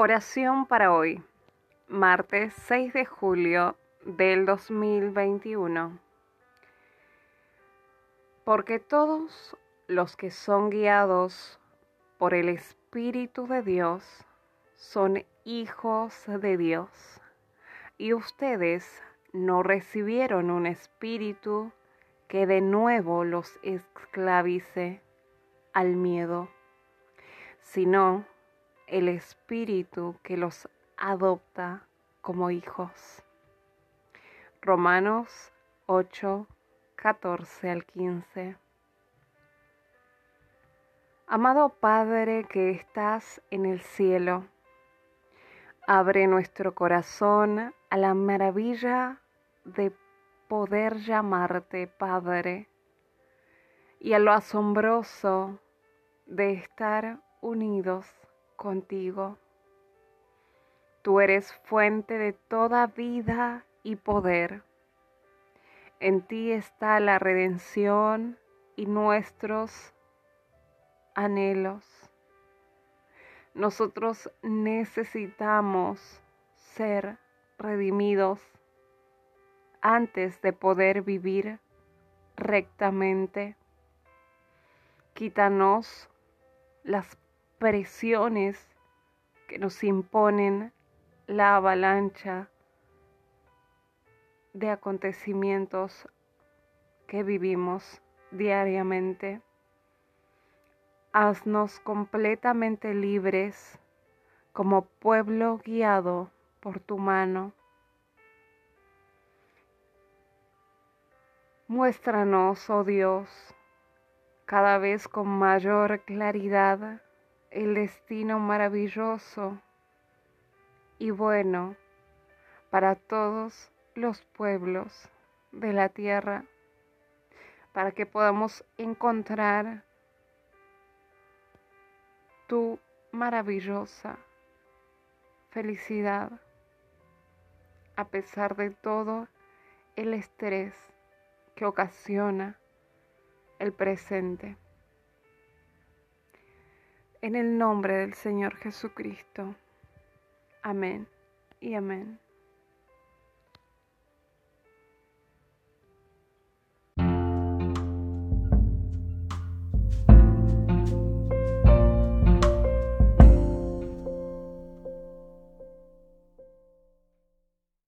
Oración para hoy, martes 6 de julio del 2021. Porque todos los que son guiados por el Espíritu de Dios son hijos de Dios. Y ustedes no recibieron un espíritu que de nuevo los esclavice al miedo, sino el Espíritu que los adopta como hijos. Romanos 8, 14 al 15. Amado Padre que estás en el cielo, abre nuestro corazón a la maravilla de poder llamarte Padre y a lo asombroso de estar unidos contigo. Tú eres fuente de toda vida y poder. En ti está la redención y nuestros anhelos. Nosotros necesitamos ser redimidos antes de poder vivir rectamente. Quítanos las presiones que nos imponen la avalancha de acontecimientos que vivimos diariamente. Haznos completamente libres como pueblo guiado por tu mano. Muéstranos, oh Dios, cada vez con mayor claridad el destino maravilloso y bueno para todos los pueblos de la tierra, para que podamos encontrar tu maravillosa felicidad a pesar de todo el estrés que ocasiona el presente. En el nombre del Señor Jesucristo. Amén y amén.